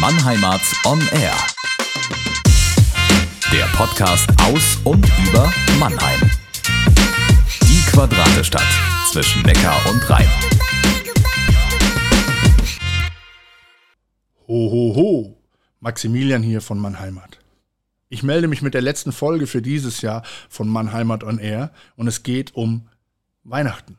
Mannheimart on Air. Der Podcast aus und über Mannheim. Die Quadratestadt zwischen Neckar und Rhein. Ho, ho, ho. Maximilian hier von Mannheimat. Ich melde mich mit der letzten Folge für dieses Jahr von Mannheimat on Air und es geht um Weihnachten.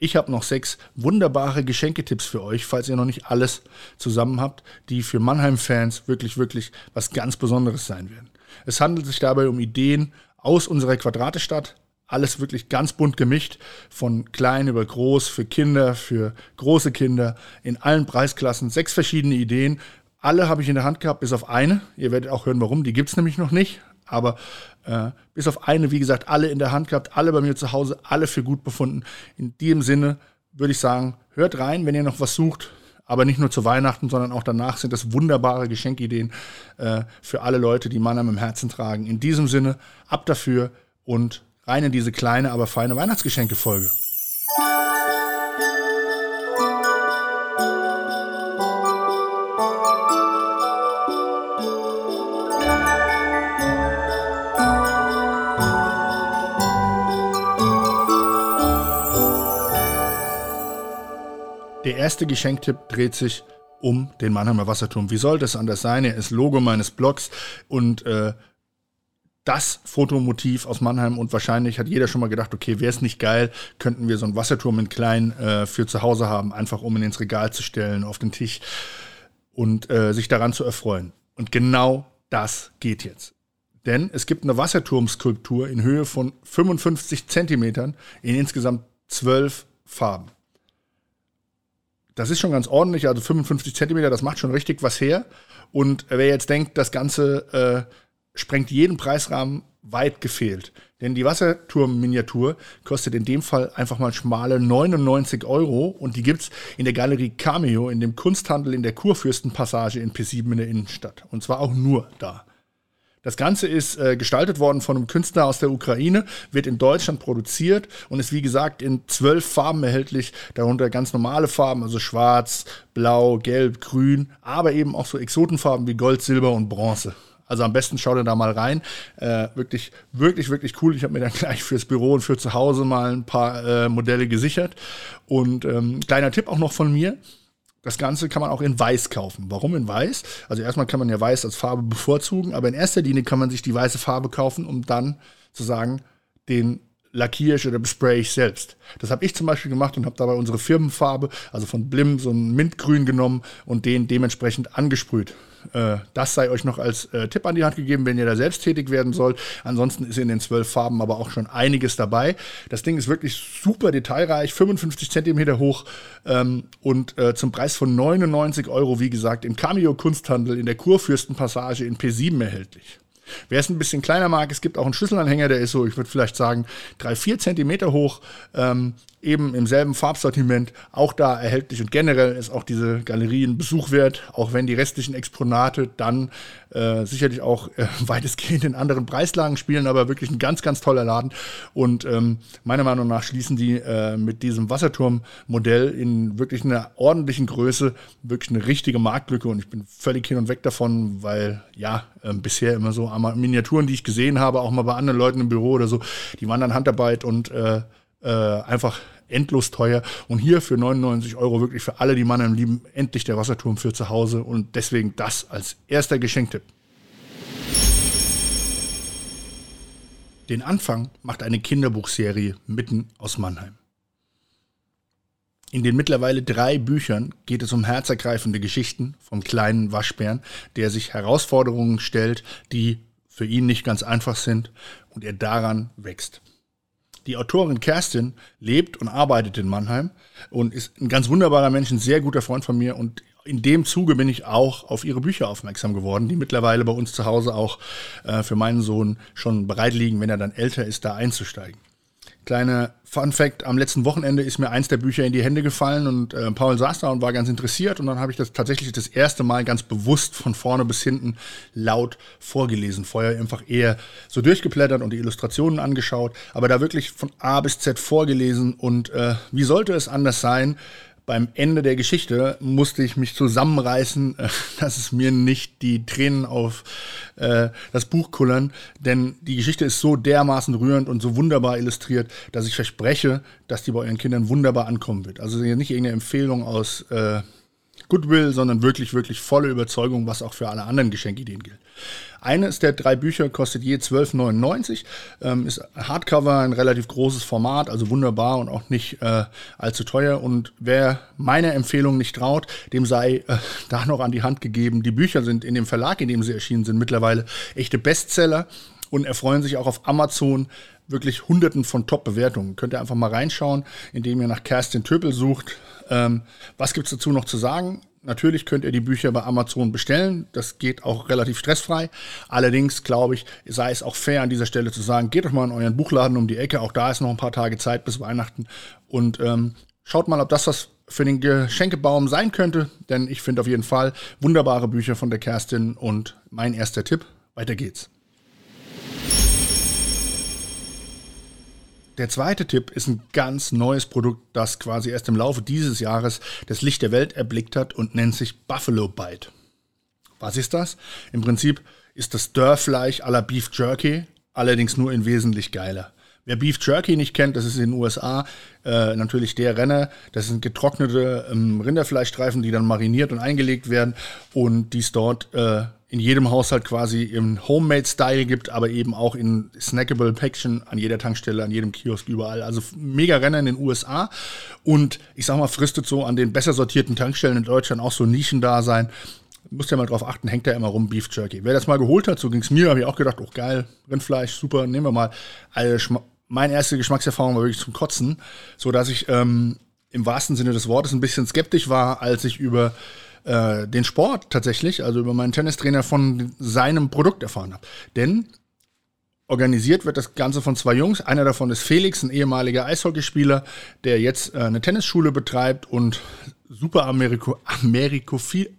Ich habe noch sechs wunderbare Geschenketipps für euch, falls ihr noch nicht alles zusammen habt, die für Mannheim-Fans wirklich, wirklich was ganz Besonderes sein werden. Es handelt sich dabei um Ideen aus unserer Quadratestadt. Alles wirklich ganz bunt gemischt, von klein über groß, für Kinder, für große Kinder, in allen Preisklassen. Sechs verschiedene Ideen. Alle habe ich in der Hand gehabt, bis auf eine. Ihr werdet auch hören, warum. Die gibt es nämlich noch nicht. Aber äh, bis auf eine, wie gesagt, alle in der Hand gehabt, alle bei mir zu Hause, alle für gut befunden. In diesem Sinne würde ich sagen, hört rein, wenn ihr noch was sucht. Aber nicht nur zu Weihnachten, sondern auch danach sind das wunderbare Geschenkideen äh, für alle Leute, die Mannheim im Herzen tragen. In diesem Sinne, ab dafür und rein in diese kleine, aber feine Weihnachtsgeschenke-Folge. Erste Geschenktipp dreht sich um den Mannheimer Wasserturm. Wie soll das anders sein? Er ist Logo meines Blogs und äh, das Fotomotiv aus Mannheim und wahrscheinlich hat jeder schon mal gedacht, okay, wäre es nicht geil, könnten wir so einen Wasserturm in klein äh, für zu Hause haben, einfach um ihn ins Regal zu stellen, auf den Tisch und äh, sich daran zu erfreuen. Und genau das geht jetzt. Denn es gibt eine Wasserturmskulptur in Höhe von 55 Zentimetern in insgesamt zwölf Farben. Das ist schon ganz ordentlich, also 55 Zentimeter, das macht schon richtig was her. Und wer jetzt denkt, das Ganze äh, sprengt jeden Preisrahmen, weit gefehlt. Denn die Wasserturm-Miniatur kostet in dem Fall einfach mal schmale 99 Euro und die gibt es in der Galerie Cameo in dem Kunsthandel in der Kurfürstenpassage in P7 in der Innenstadt. Und zwar auch nur da. Das Ganze ist äh, gestaltet worden von einem Künstler aus der Ukraine, wird in Deutschland produziert und ist wie gesagt in zwölf Farben erhältlich, darunter ganz normale Farben, also schwarz, blau, gelb, grün, aber eben auch so Exotenfarben wie Gold, Silber und Bronze. Also am besten schaut ihr da mal rein. Äh, wirklich, wirklich, wirklich cool. Ich habe mir dann gleich fürs Büro und für zu Hause mal ein paar äh, Modelle gesichert. Und ähm, kleiner Tipp auch noch von mir. Das Ganze kann man auch in Weiß kaufen. Warum in Weiß? Also erstmal kann man ja Weiß als Farbe bevorzugen, aber in erster Linie kann man sich die weiße Farbe kaufen, um dann zu sagen, den lackiere ich oder bespray ich selbst. Das habe ich zum Beispiel gemacht und habe dabei unsere Firmenfarbe, also von Blim, so ein Mintgrün genommen und den dementsprechend angesprüht. Äh, das sei euch noch als äh, Tipp an die Hand gegeben, wenn ihr da selbst tätig werden sollt. Ansonsten ist in den zwölf Farben aber auch schon einiges dabei. Das Ding ist wirklich super detailreich, 55 Zentimeter hoch ähm, und äh, zum Preis von 99 Euro, wie gesagt, im Cameo Kunsthandel in der Kurfürstenpassage in P7 erhältlich. Wer es ein bisschen kleiner mag, es gibt auch einen Schlüsselanhänger, der ist so, ich würde vielleicht sagen, drei, vier Zentimeter hoch, ähm, eben im selben Farbsortiment, auch da erhältlich und generell ist auch diese Galerie ein Besuch wert, auch wenn die restlichen Exponate dann äh, sicherlich auch äh, weitestgehend in anderen Preislagen spielen, aber wirklich ein ganz, ganz toller Laden. Und ähm, meiner Meinung nach schließen die äh, mit diesem Wasserturmmodell in wirklich einer ordentlichen Größe wirklich eine richtige Marktlücke. Und ich bin völlig hin und weg davon, weil ja, äh, bisher immer so Miniaturen, die ich gesehen habe, auch mal bei anderen Leuten im Büro oder so, die waren dann Handarbeit und äh, äh, einfach endlos teuer. Und hier für 99 Euro wirklich für alle, die Mannheim lieben, endlich der Wasserturm für zu Hause. Und deswegen das als erster Geschenktipp. Den Anfang macht eine Kinderbuchserie mitten aus Mannheim. In den mittlerweile drei Büchern geht es um herzergreifende Geschichten vom kleinen Waschbären, der sich Herausforderungen stellt, die für ihn nicht ganz einfach sind und er daran wächst. Die Autorin Kerstin lebt und arbeitet in Mannheim und ist ein ganz wunderbarer Mensch, ein sehr guter Freund von mir und in dem Zuge bin ich auch auf ihre Bücher aufmerksam geworden, die mittlerweile bei uns zu Hause auch äh, für meinen Sohn schon bereit liegen, wenn er dann älter ist, da einzusteigen. Kleiner Fun Fact: Am letzten Wochenende ist mir eins der Bücher in die Hände gefallen und äh, Paul saß da und war ganz interessiert. Und dann habe ich das tatsächlich das erste Mal ganz bewusst von vorne bis hinten laut vorgelesen. Vorher einfach eher so durchgeblättert und die Illustrationen angeschaut, aber da wirklich von A bis Z vorgelesen. Und äh, wie sollte es anders sein? Beim Ende der Geschichte musste ich mich zusammenreißen, dass es mir nicht die Tränen auf äh, das Buch kullern, denn die Geschichte ist so dermaßen rührend und so wunderbar illustriert, dass ich verspreche, dass die bei euren Kindern wunderbar ankommen wird. Also nicht irgendeine Empfehlung aus äh, Goodwill, sondern wirklich, wirklich volle Überzeugung, was auch für alle anderen Geschenkideen gilt. Eines der drei Bücher kostet je 12,99, ähm, ist Hardcover, ein relativ großes Format, also wunderbar und auch nicht äh, allzu teuer. Und wer meiner Empfehlung nicht traut, dem sei äh, da noch an die Hand gegeben. Die Bücher sind in dem Verlag, in dem sie erschienen sind, mittlerweile echte Bestseller und erfreuen sich auch auf Amazon wirklich Hunderten von Top-Bewertungen. Könnt ihr einfach mal reinschauen, indem ihr nach Kerstin Töpel sucht. Ähm, was gibt's dazu noch zu sagen? Natürlich könnt ihr die Bücher bei Amazon bestellen. Das geht auch relativ stressfrei. Allerdings glaube ich, sei es auch fair an dieser Stelle zu sagen, geht doch mal in euren Buchladen um die Ecke. Auch da ist noch ein paar Tage Zeit bis Weihnachten. Und ähm, schaut mal, ob das was für den Geschenkebaum sein könnte. Denn ich finde auf jeden Fall wunderbare Bücher von der Kerstin. Und mein erster Tipp, weiter geht's. Der zweite Tipp ist ein ganz neues Produkt, das quasi erst im Laufe dieses Jahres das Licht der Welt erblickt hat und nennt sich Buffalo Bite. Was ist das? Im Prinzip ist das Dörrfleisch la Beef Jerky, allerdings nur in wesentlich geiler. Wer Beef Jerky nicht kennt, das ist in den USA äh, natürlich der Renner. Das sind getrocknete ähm, Rinderfleischstreifen, die dann mariniert und eingelegt werden und die es dort äh, in jedem Haushalt quasi im Homemade-Style gibt, aber eben auch in snackable Päckchen an jeder Tankstelle, an jedem Kiosk, überall. Also mega Renner in den USA und ich sag mal, fristet so an den besser sortierten Tankstellen in Deutschland auch so Nischen da sein. Musst ja mal drauf achten, hängt da immer rum Beef Jerky. Wer das mal geholt hat, so ging es mir, habe ich auch gedacht, oh geil, Rindfleisch, super, nehmen wir mal. Also, meine erste Geschmackserfahrung war wirklich zum Kotzen, so dass ich ähm, im wahrsten Sinne des Wortes ein bisschen skeptisch war, als ich über äh, den Sport tatsächlich, also über meinen Tennistrainer von seinem Produkt erfahren habe. Denn organisiert wird das Ganze von zwei Jungs. Einer davon ist Felix, ein ehemaliger Eishockeyspieler, der jetzt äh, eine Tennisschule betreibt und super Ameriko Amerikophil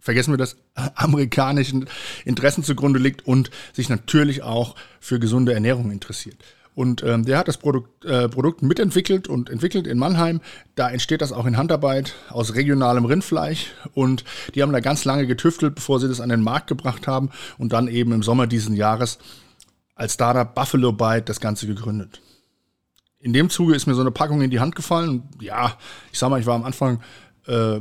vergessen wir das, amerikanischen Interessen zugrunde liegt und sich natürlich auch für gesunde Ernährung interessiert. Und ähm, der hat das Produkt, äh, Produkt mitentwickelt und entwickelt in Mannheim. Da entsteht das auch in Handarbeit aus regionalem Rindfleisch. Und die haben da ganz lange getüftelt, bevor sie das an den Markt gebracht haben. Und dann eben im Sommer diesen Jahres als Startup Buffalo Bite das Ganze gegründet. In dem Zuge ist mir so eine Packung in die Hand gefallen. Ja, ich sag mal, ich war am Anfang äh,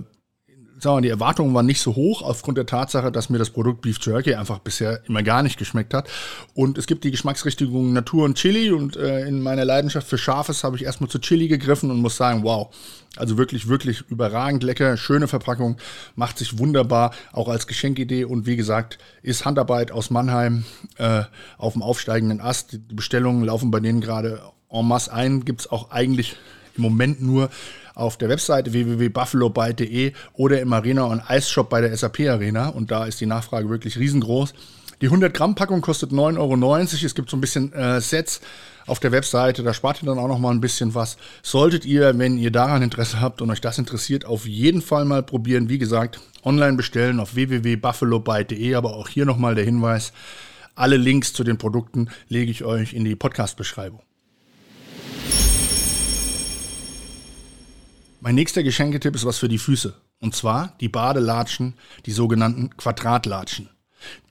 sagen wir, die Erwartungen waren nicht so hoch aufgrund der Tatsache, dass mir das Produkt Beef Jerky einfach bisher immer gar nicht geschmeckt hat. Und es gibt die Geschmacksrichtung Natur und Chili und äh, in meiner Leidenschaft für Scharfes habe ich erstmal zu Chili gegriffen und muss sagen, wow, also wirklich, wirklich überragend lecker, schöne Verpackung, macht sich wunderbar, auch als Geschenkidee und wie gesagt, ist Handarbeit aus Mannheim äh, auf dem aufsteigenden Ast. Die Bestellungen laufen bei denen gerade en masse ein, gibt es auch eigentlich im Moment nur auf der Webseite www.buffalobite.de oder im Arena- und Eisshop bei der SAP Arena. Und da ist die Nachfrage wirklich riesengroß. Die 100 Gramm Packung kostet 9,90 Euro. Es gibt so ein bisschen äh, Sets auf der Webseite. Da spart ihr dann auch noch mal ein bisschen was. Solltet ihr, wenn ihr daran Interesse habt und euch das interessiert, auf jeden Fall mal probieren. Wie gesagt, online bestellen auf www.buffalobite.de. Aber auch hier noch mal der Hinweis. Alle Links zu den Produkten lege ich euch in die Podcast-Beschreibung. Mein nächster Geschenketipp ist was für die Füße. Und zwar die Badelatschen, die sogenannten Quadratlatschen.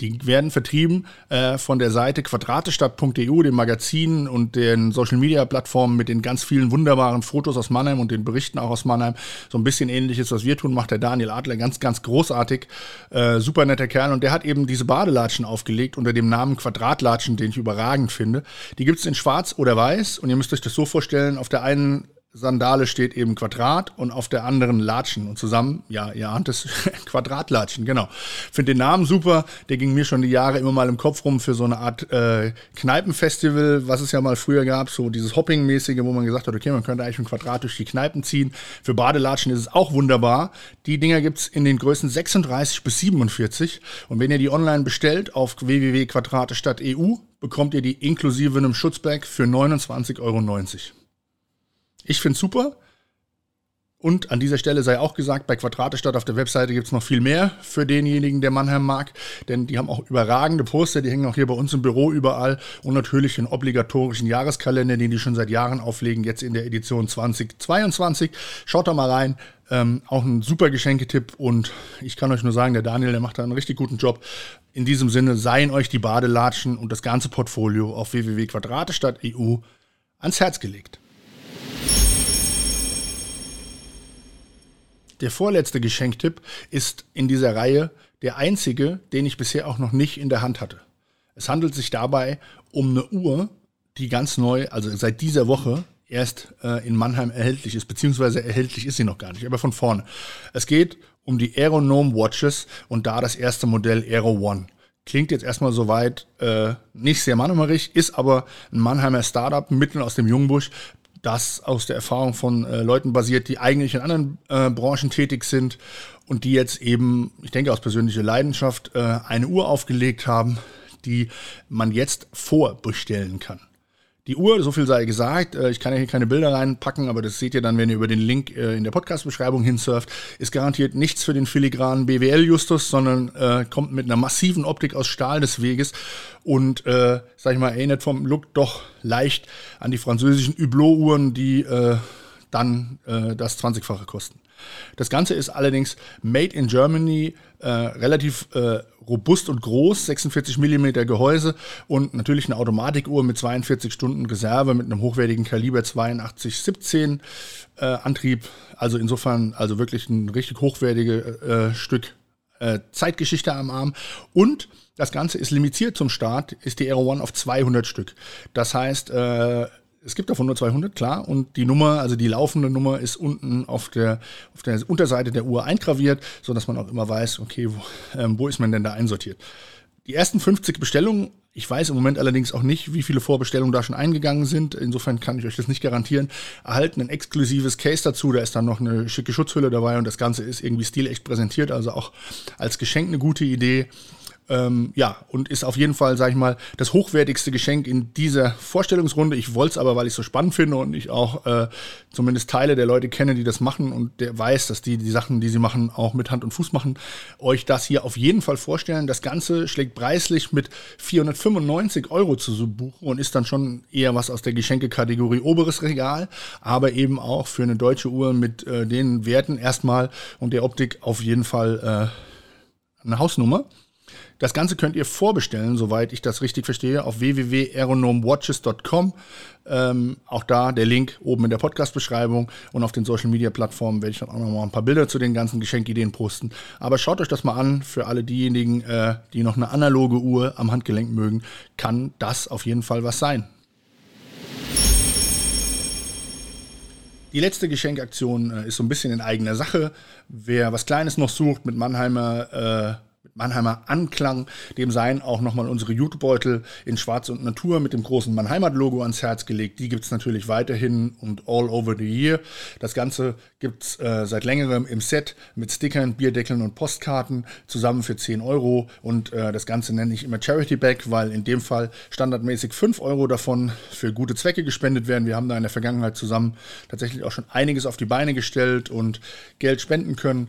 Die werden vertrieben äh, von der Seite quadratestadt.eu, dem Magazin und den Social Media Plattformen mit den ganz vielen wunderbaren Fotos aus Mannheim und den Berichten auch aus Mannheim. So ein bisschen ähnliches, was wir tun, macht der Daniel Adler ganz, ganz großartig. Äh, super netter Kerl. Und der hat eben diese Badelatschen aufgelegt unter dem Namen Quadratlatschen, den ich überragend finde. Die gibt es in schwarz oder weiß. Und ihr müsst euch das so vorstellen, auf der einen Sandale steht eben Quadrat und auf der anderen Latschen. Und zusammen, ja, ihr ahnt es, Quadratlatschen, genau. Finde den Namen super. Der ging mir schon die Jahre immer mal im Kopf rum für so eine Art äh, Kneipenfestival, was es ja mal früher gab, so dieses Hopping-mäßige, wo man gesagt hat, okay, man könnte eigentlich ein Quadrat durch die Kneipen ziehen. Für Badelatschen ist es auch wunderbar. Die Dinger gibt's in den Größen 36 bis 47. Und wenn ihr die online bestellt auf www.quadratestadt.eu, bekommt ihr die inklusive einem Schutzbag für 29,90 Euro. Ich finde super. Und an dieser Stelle sei auch gesagt, bei Quadratestadt auf der Webseite gibt es noch viel mehr für denjenigen, der Mannheim mag. Denn die haben auch überragende Poster, die hängen auch hier bei uns im Büro überall. Und natürlich den obligatorischen Jahreskalender, den die schon seit Jahren auflegen, jetzt in der Edition 2022. Schaut da mal rein. Ähm, auch ein super Geschenketipp und ich kann euch nur sagen, der Daniel, der macht da einen richtig guten Job. In diesem Sinne seien euch die Badelatschen und das ganze Portfolio auf www.quadratestadt.eu ans Herz gelegt. Der vorletzte Geschenktipp ist in dieser Reihe der einzige, den ich bisher auch noch nicht in der Hand hatte. Es handelt sich dabei um eine Uhr, die ganz neu, also seit dieser Woche erst äh, in Mannheim erhältlich ist, beziehungsweise erhältlich ist sie noch gar nicht, aber von vorne. Es geht um die Aeronome Watches und da das erste Modell Aero One. Klingt jetzt erstmal soweit äh, nicht sehr mannheimerig, ist aber ein Mannheimer Startup mitten aus dem Jungbusch, das aus der Erfahrung von äh, Leuten basiert, die eigentlich in anderen äh, Branchen tätig sind und die jetzt eben, ich denke aus persönlicher Leidenschaft, äh, eine Uhr aufgelegt haben, die man jetzt vorbestellen kann. Die Uhr, so viel sei gesagt, äh, ich kann ja hier keine Bilder reinpacken, aber das seht ihr dann, wenn ihr über den Link äh, in der Podcast-Beschreibung hinsurft, ist garantiert nichts für den filigranen BWL-Justus, sondern äh, kommt mit einer massiven Optik aus Stahl des Weges und, äh, sag ich mal, erinnert vom Look doch leicht an die französischen Hublot-Uhren, die äh, dann äh, das 20-fache kosten. Das Ganze ist allerdings made in Germany, äh, relativ äh, robust und groß, 46 mm Gehäuse und natürlich eine Automatikuhr mit 42 Stunden Reserve mit einem hochwertigen Kaliber 8217 äh, Antrieb. Also insofern also wirklich ein richtig hochwertiges äh, Stück äh, Zeitgeschichte am Arm und das Ganze ist limitiert zum Start, ist die Aero One auf 200 Stück. Das heißt, äh, es gibt davon nur 200, klar. Und die Nummer, also die laufende Nummer, ist unten auf der, auf der Unterseite der Uhr eingraviert, sodass man auch immer weiß, okay, wo, ähm, wo ist man denn da einsortiert. Die ersten 50 Bestellungen, ich weiß im Moment allerdings auch nicht, wie viele Vorbestellungen da schon eingegangen sind. Insofern kann ich euch das nicht garantieren. Erhalten ein exklusives Case dazu. Da ist dann noch eine schicke Schutzhülle dabei und das Ganze ist irgendwie stilecht präsentiert. Also auch als Geschenk eine gute Idee. Ähm, ja, und ist auf jeden Fall, sag ich mal, das hochwertigste Geschenk in dieser Vorstellungsrunde. Ich wollte es aber, weil ich es so spannend finde und ich auch äh, zumindest Teile der Leute kenne, die das machen und der weiß, dass die die Sachen, die sie machen, auch mit Hand und Fuß machen, euch das hier auf jeden Fall vorstellen. Das Ganze schlägt preislich mit 495 Euro zu buchen und ist dann schon eher was aus der Geschenkekategorie oberes Regal, aber eben auch für eine deutsche Uhr mit äh, den Werten erstmal und der Optik auf jeden Fall äh, eine Hausnummer. Das Ganze könnt ihr vorbestellen, soweit ich das richtig verstehe, auf www.aeronomwatches.com. Ähm, auch da der Link oben in der Podcast-Beschreibung und auf den Social-Media-Plattformen werde ich dann auch noch mal ein paar Bilder zu den ganzen Geschenkideen posten. Aber schaut euch das mal an. Für alle diejenigen, äh, die noch eine analoge Uhr am Handgelenk mögen, kann das auf jeden Fall was sein. Die letzte Geschenkaktion äh, ist so ein bisschen in eigener Sache. Wer was Kleines noch sucht mit Mannheimer äh, Mannheimer Anklang. Dem seien auch nochmal unsere Jutebeutel in Schwarz und Natur mit dem großen Mannheimat-Logo ans Herz gelegt. Die gibt es natürlich weiterhin und all over the year. Das Ganze gibt es äh, seit längerem im Set mit Stickern, Bierdeckeln und Postkarten zusammen für 10 Euro. Und äh, das Ganze nenne ich immer Charity Bag, weil in dem Fall standardmäßig 5 Euro davon für gute Zwecke gespendet werden. Wir haben da in der Vergangenheit zusammen tatsächlich auch schon einiges auf die Beine gestellt und Geld spenden können.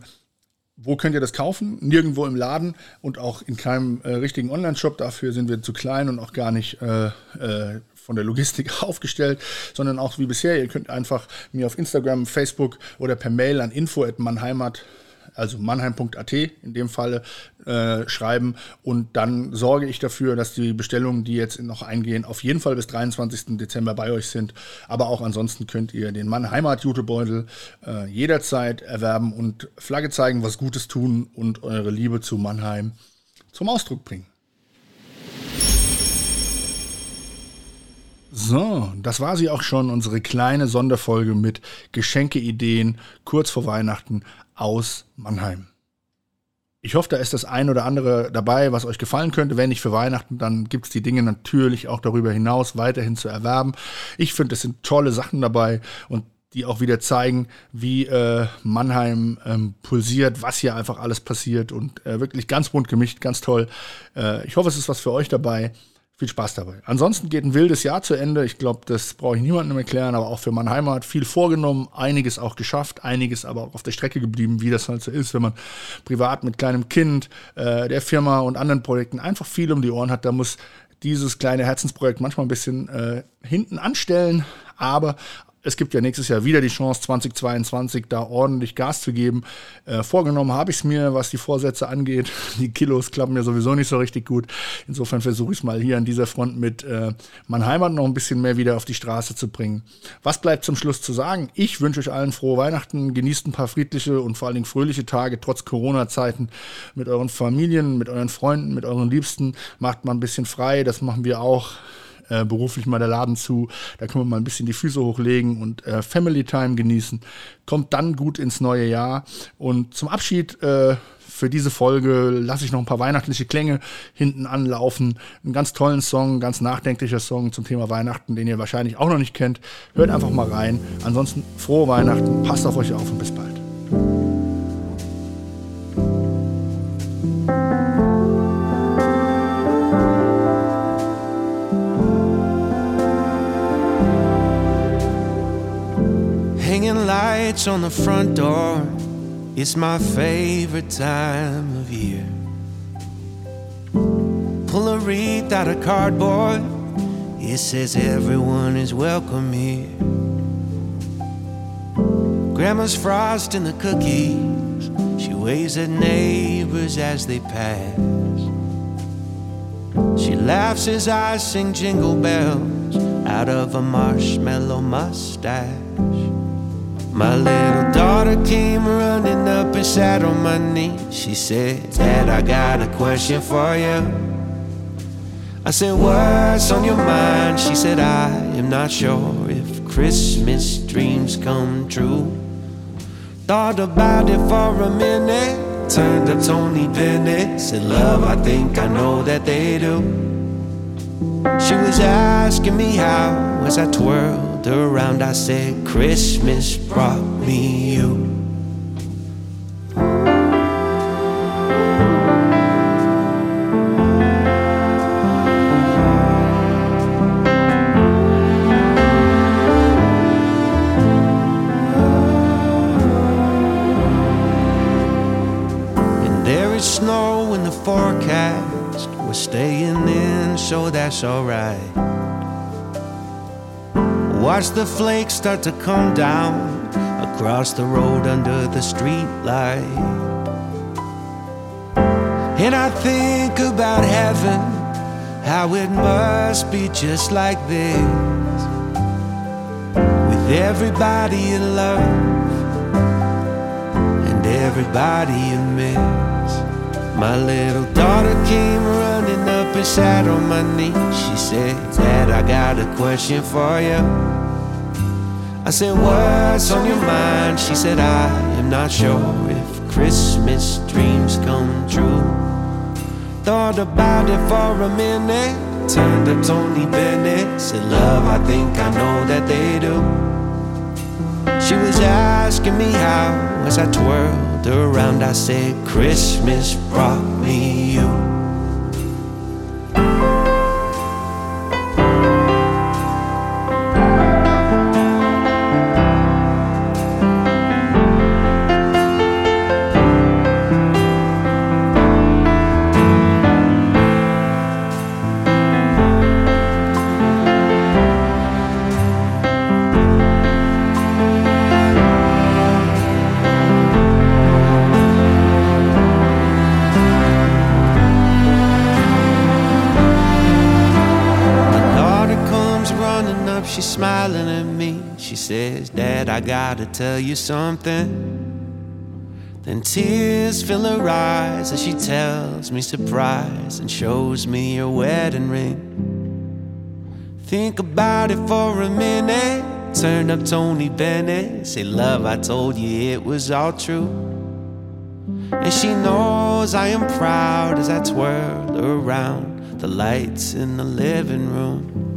Wo könnt ihr das kaufen? Nirgendwo im Laden und auch in keinem äh, richtigen Online-Shop. Dafür sind wir zu klein und auch gar nicht äh, äh, von der Logistik aufgestellt, sondern auch wie bisher. Ihr könnt einfach mir auf Instagram, Facebook oder per Mail an info@mannheimat also mannheim.at in dem Falle, äh, schreiben. Und dann sorge ich dafür, dass die Bestellungen, die jetzt noch eingehen, auf jeden Fall bis 23. Dezember bei euch sind. Aber auch ansonsten könnt ihr den Mannheimat-Jutebeutel äh, jederzeit erwerben und Flagge zeigen, was Gutes tun und eure Liebe zu Mannheim zum Ausdruck bringen. So, das war sie auch schon, unsere kleine Sonderfolge mit Geschenkeideen kurz vor Weihnachten aus Mannheim. Ich hoffe, da ist das ein oder andere dabei, was euch gefallen könnte. Wenn nicht für Weihnachten, dann gibt es die Dinge natürlich auch darüber hinaus weiterhin zu erwerben. Ich finde, es sind tolle Sachen dabei und die auch wieder zeigen, wie äh, Mannheim ähm, pulsiert, was hier einfach alles passiert und äh, wirklich ganz bunt gemischt, ganz toll. Äh, ich hoffe, es ist was für euch dabei viel Spaß dabei. Ansonsten geht ein wildes Jahr zu Ende. Ich glaube, das brauche ich niemandem erklären, aber auch für meine Heimat viel vorgenommen, einiges auch geschafft, einiges aber auch auf der Strecke geblieben, wie das halt so ist, wenn man privat mit kleinem Kind, äh, der Firma und anderen Projekten einfach viel um die Ohren hat. Da muss dieses kleine Herzensprojekt manchmal ein bisschen äh, hinten anstellen, aber es gibt ja nächstes Jahr wieder die Chance, 2022 da ordentlich Gas zu geben. Äh, vorgenommen habe ich es mir, was die Vorsätze angeht. Die Kilos klappen mir sowieso nicht so richtig gut. Insofern versuche ich es mal hier an dieser Front mit äh, mein Heimat noch ein bisschen mehr wieder auf die Straße zu bringen. Was bleibt zum Schluss zu sagen? Ich wünsche euch allen frohe Weihnachten, genießt ein paar friedliche und vor allen Dingen fröhliche Tage trotz Corona-Zeiten mit euren Familien, mit euren Freunden, mit euren Liebsten. Macht mal ein bisschen frei, das machen wir auch äh, beruflich mal der Laden zu. Da können wir mal ein bisschen die Füße hochlegen und äh, Family Time genießen. Kommt dann gut ins neue Jahr. Und zum Abschied äh, für diese Folge lasse ich noch ein paar weihnachtliche Klänge hinten anlaufen. Einen ganz tollen Song, ganz nachdenklicher Song zum Thema Weihnachten, den ihr wahrscheinlich auch noch nicht kennt. Hört einfach mal rein. Ansonsten frohe Weihnachten, passt auf euch auf und bis bald. Lights on the front door. It's my favorite time of year. Pull a wreath out of cardboard. It says everyone is welcome here. Grandma's frosting the cookies. She waves at neighbors as they pass. She laughs as I sing jingle bells out of a marshmallow mustache. My little daughter came running up and sat on my knee. She said, Dad, I got a question for you. I said, What's on your mind? She said, I am not sure if Christmas dreams come true. Thought about it for a minute. Turned up Tony Bennett. Said, Love, I think I know that they do. She was asking me how as I twirled around, I said, Christmas brought me you. And there is snow in the forecast. We're staying in, so that's alright. Watch the flakes start to come down across the road under the street light. And I think about heaven, how it must be just like this. With everybody you love and everybody you miss. My little daughter came running up and sat on my knee. She said, Dad, I got a question for you. I said, What's on your mind? She said, I am not sure if Christmas dreams come true. Thought about it for a minute, turned to Tony Bennett. Said, Love, I think I know that they do. She was asking me how, as I twirled around, I said, Christmas brought me you. Gotta tell you something. Then tears fill her eyes as she tells me surprise and shows me her wedding ring. Think about it for a minute. Turn up Tony Bennett. Say, Love, I told you it was all true. And she knows I am proud as I twirl around the lights in the living room.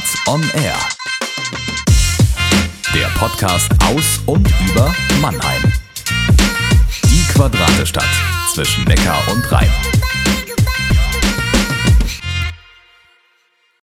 Mannheimarts On Air. Der Podcast aus und über Mannheim. Die Quadratestadt zwischen Neckar und Rhein.